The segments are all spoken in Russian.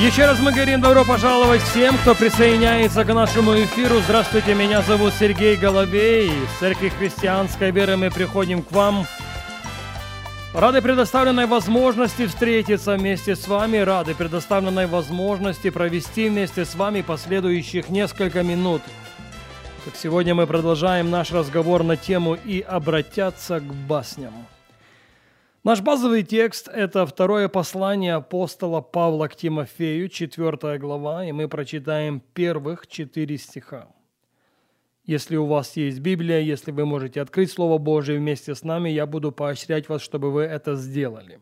Еще раз мы говорим добро пожаловать всем, кто присоединяется к нашему эфиру. Здравствуйте, меня зовут Сергей Головей. Из Церкви Христианской Веры мы приходим к вам. Рады предоставленной возможности встретиться вместе с вами, рады предоставленной возможности провести вместе с вами последующих несколько минут. Как сегодня мы продолжаем наш разговор на тему «И обратятся к басням». Наш базовый текст – это второе послание апостола Павла к Тимофею, 4 глава, и мы прочитаем первых четыре стиха. Если у вас есть Библия, если вы можете открыть Слово Божие вместе с нами, я буду поощрять вас, чтобы вы это сделали.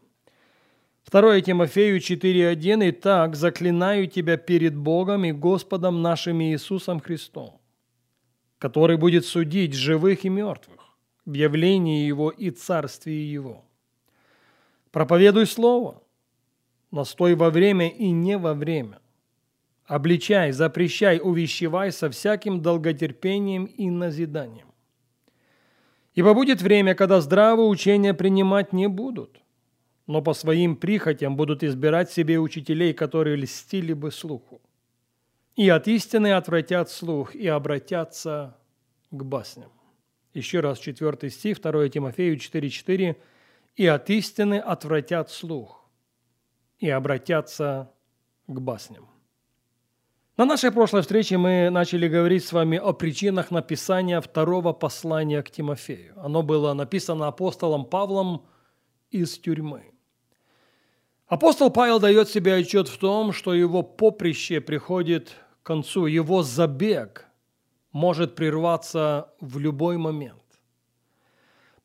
2 Тимофею 4.1 «Итак, заклинаю тебя перед Богом и Господом нашим Иисусом Христом, который будет судить живых и мертвых в явлении Его и Царствии Его» Проповедуй Слово, настой во время и не во время. Обличай, запрещай, увещевай со всяким долготерпением и назиданием. Ибо будет время, когда здравое учение принимать не будут, но по своим прихотям будут избирать себе учителей, которые льстили бы слуху. И от истины отвратят слух и обратятся к басням. Еще раз, 4 стих, 2 Тимофею 4.4 и от истины отвратят слух, и обратятся к басням. На нашей прошлой встрече мы начали говорить с вами о причинах написания второго послания к Тимофею. Оно было написано апостолом Павлом из тюрьмы. Апостол Павел дает себе отчет в том, что его поприще приходит к концу, его забег может прерваться в любой момент.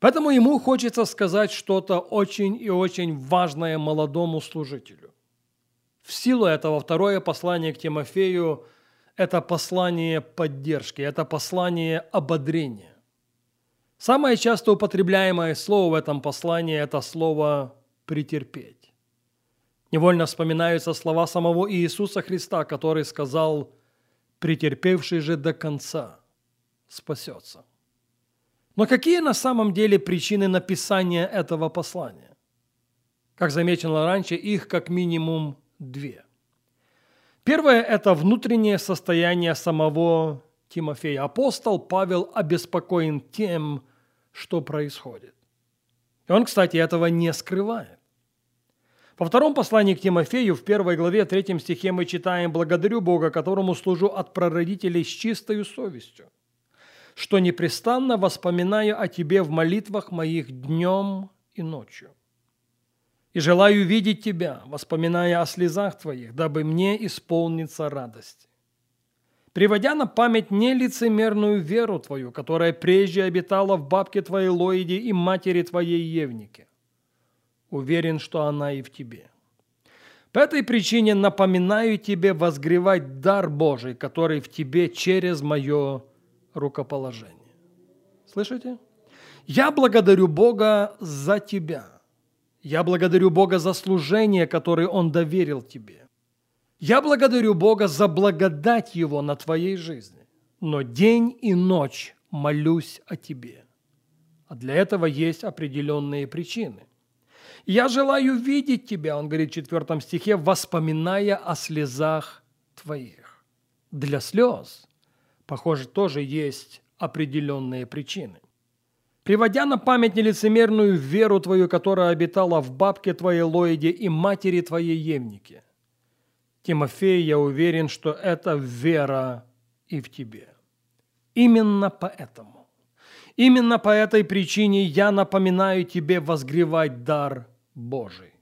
Поэтому ему хочется сказать что-то очень и очень важное молодому служителю. В силу этого второе послание к Тимофею – это послание поддержки, это послание ободрения. Самое часто употребляемое слово в этом послании – это слово «претерпеть». Невольно вспоминаются слова самого Иисуса Христа, который сказал «претерпевший же до конца спасется». Но какие на самом деле причины написания этого послания? Как замечено раньше, их как минимум две. Первое – это внутреннее состояние самого Тимофея. Апостол Павел обеспокоен тем, что происходит. И он, кстати, этого не скрывает. Во втором послании к Тимофею, в первой главе, третьем стихе мы читаем «Благодарю Бога, которому служу от прародителей с чистою совестью, что непрестанно воспоминаю о Тебе в молитвах моих днем и ночью. И желаю видеть Тебя, воспоминая о слезах Твоих, дабы мне исполниться радости. Приводя на память нелицемерную веру Твою, которая прежде обитала в бабке Твоей Лоиде и матери Твоей Евнике, уверен, что она и в Тебе. По этой причине напоминаю Тебе возгревать дар Божий, который в Тебе через мое рукоположение. Слышите? Я благодарю Бога за тебя. Я благодарю Бога за служение, которое Он доверил тебе. Я благодарю Бога за благодать Его на твоей жизни. Но день и ночь молюсь о тебе. А для этого есть определенные причины. Я желаю видеть тебя, он говорит в 4 стихе, воспоминая о слезах твоих. Для слез похоже, тоже есть определенные причины. Приводя на память нелицемерную веру твою, которая обитала в бабке твоей Лоиде и матери твоей Евнике. Тимофей, я уверен, что это вера и в тебе. Именно поэтому, именно по этой причине я напоминаю тебе возгревать дар Божий.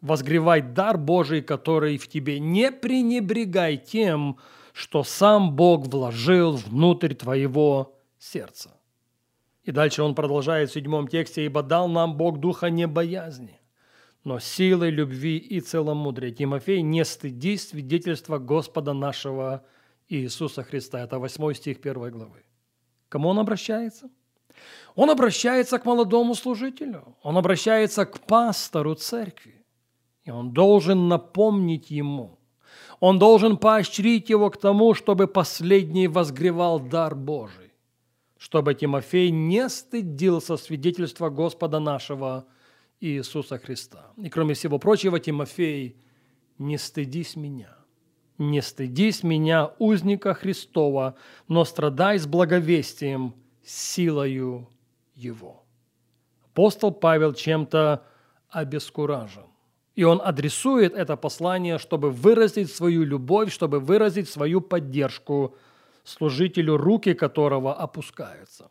Возгревать дар Божий, который в тебе. Не пренебрегай тем, что сам Бог вложил внутрь твоего сердца. И дальше он продолжает в седьмом тексте, «Ибо дал нам Бог духа не боязни, но силы, любви и целомудрия». Тимофей, не стыди свидетельства Господа нашего Иисуса Христа. Это восьмой стих первой главы. Кому он обращается? Он обращается к молодому служителю, он обращается к пастору церкви, и он должен напомнить ему, он должен поощрить его к тому, чтобы последний возгревал дар Божий, чтобы Тимофей не стыдился свидетельства Господа нашего Иисуса Христа. И кроме всего прочего, Тимофей, не стыдись меня, не стыдись меня, узника Христова, но страдай с благовестием, силою его. Апостол Павел чем-то обескуражен. И он адресует это послание, чтобы выразить свою любовь, чтобы выразить свою поддержку служителю, руки которого опускаются.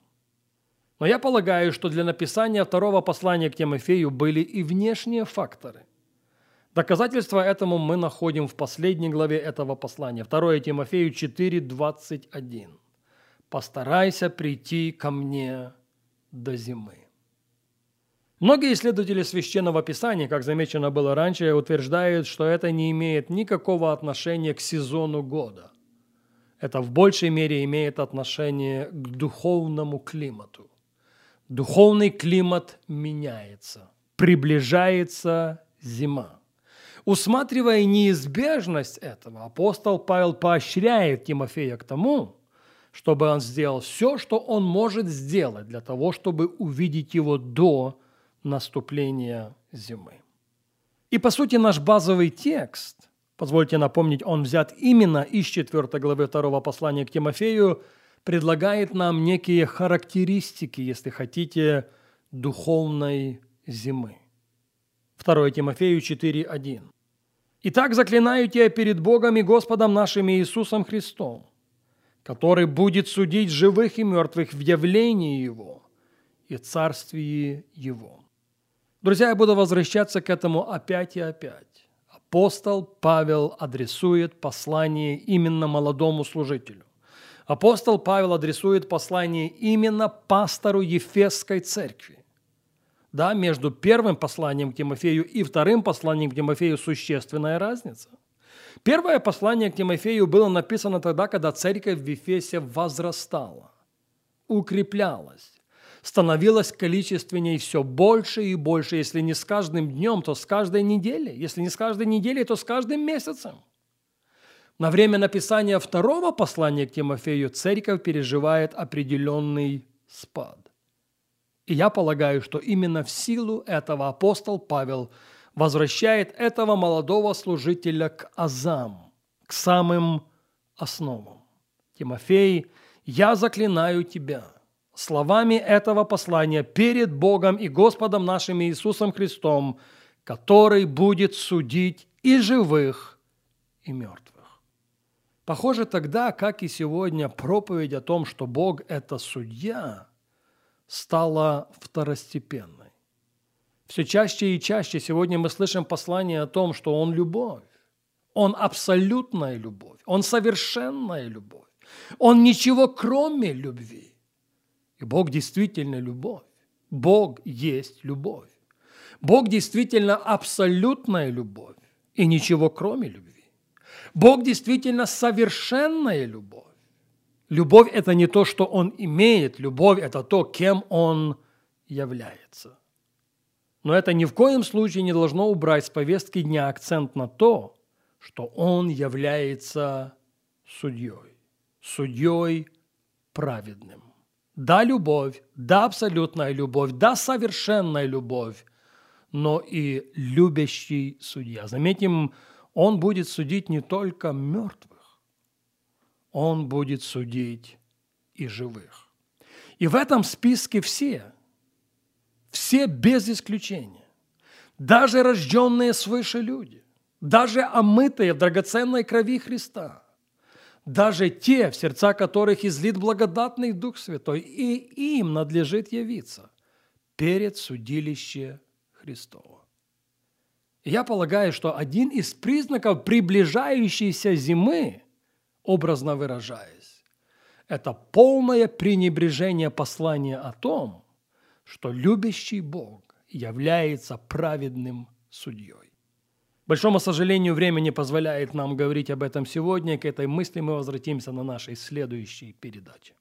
Но я полагаю, что для написания второго послания к Тимофею были и внешние факторы. Доказательства этому мы находим в последней главе этого послания, 2 Тимофею 4:21. «Постарайся прийти ко мне до зимы». Многие исследователи священного писания, как замечено было раньше, утверждают, что это не имеет никакого отношения к сезону года. Это в большей мере имеет отношение к духовному климату. Духовный климат меняется, приближается зима. Усматривая неизбежность этого, апостол Павел поощряет Тимофея к тому, чтобы он сделал все, что он может сделать для того, чтобы увидеть его до наступления зимы. И по сути наш базовый текст, позвольте напомнить, он взят именно из 4 главы 2 послания к Тимофею, предлагает нам некие характеристики, если хотите, духовной зимы. 2 Тимофею 4.1. «Итак, заклинаю тебя перед Богом и Господом нашим Иисусом Христом, который будет судить живых и мертвых в явлении Его и царствии Его». Друзья, я буду возвращаться к этому опять и опять. Апостол Павел адресует послание именно молодому служителю. Апостол Павел адресует послание именно пастору Ефесской церкви. Да, между первым посланием к Тимофею и вторым посланием к Тимофею существенная разница. Первое послание к Тимофею было написано тогда, когда церковь в Ефесе возрастала, укреплялась, становилась количественней все больше и больше, если не с каждым днем, то с каждой неделей, если не с каждой неделей, то с каждым месяцем. На время написания второго послания к Тимофею церковь переживает определенный спад. И я полагаю, что именно в силу этого апостол Павел возвращает этого молодого служителя к азам, к самым основам. Тимофей, я заклинаю тебя словами этого послания перед Богом и Господом нашим Иисусом Христом, который будет судить и живых, и мертвых. Похоже, тогда, как и сегодня, проповедь о том, что Бог – это судья, стала второстепенной. Все чаще и чаще сегодня мы слышим послание о том, что Он – любовь. Он абсолютная любовь. Он совершенная любовь. Он ничего кроме любви. И Бог действительно любовь. Бог есть любовь. Бог действительно абсолютная любовь и ничего кроме любви. Бог действительно совершенная любовь. Любовь – это не то, что Он имеет, любовь – это то, кем Он является. Но это ни в коем случае не должно убрать с повестки дня акцент на то, что Он является судьей, судьей праведным. Да, любовь, да, абсолютная любовь, да, совершенная любовь, но и любящий судья. Заметим, он будет судить не только мертвых, он будет судить и живых. И в этом списке все, все без исключения, даже рожденные свыше люди, даже омытые в драгоценной крови Христа, даже те, в сердца которых излит благодатный Дух Святой, и им надлежит явиться перед судилище Христово. Я полагаю, что один из признаков приближающейся зимы, образно выражаясь, это полное пренебрежение послания о том, что любящий Бог является праведным судьей. Большому сожалению, время не позволяет нам говорить об этом сегодня. К этой мысли мы возвратимся на нашей следующей передаче.